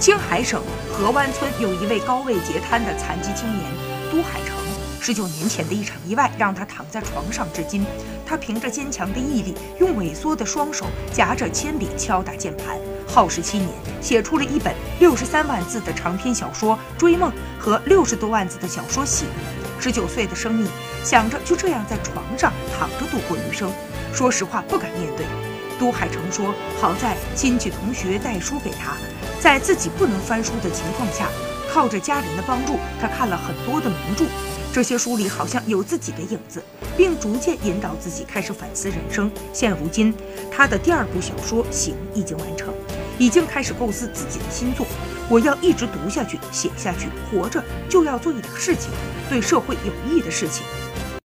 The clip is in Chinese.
青海省河湾村有一位高位截瘫的残疾青年都海成。十九年前的一场意外让他躺在床上至今。他凭着坚强的毅力，用萎缩的双手夹着铅笔敲打键盘，耗时七年，写出了一本六十三万字的长篇小说《追梦》和六十多万字的小说《醒》。十九岁的生命，想着就这样在床上躺着度过余生，说实话不敢面对。都海成说：“好在亲戚同学带书给他，在自己不能翻书的情况下，靠着家人的帮助，他看了很多的名著。这些书里好像有自己的影子，并逐渐引导自己开始反思人生。现如今，他的第二部小说《行》已经完成，已经开始构思自己的新作。我要一直读下去，写下去，活着就要做一点事情，对社会有益的事情。”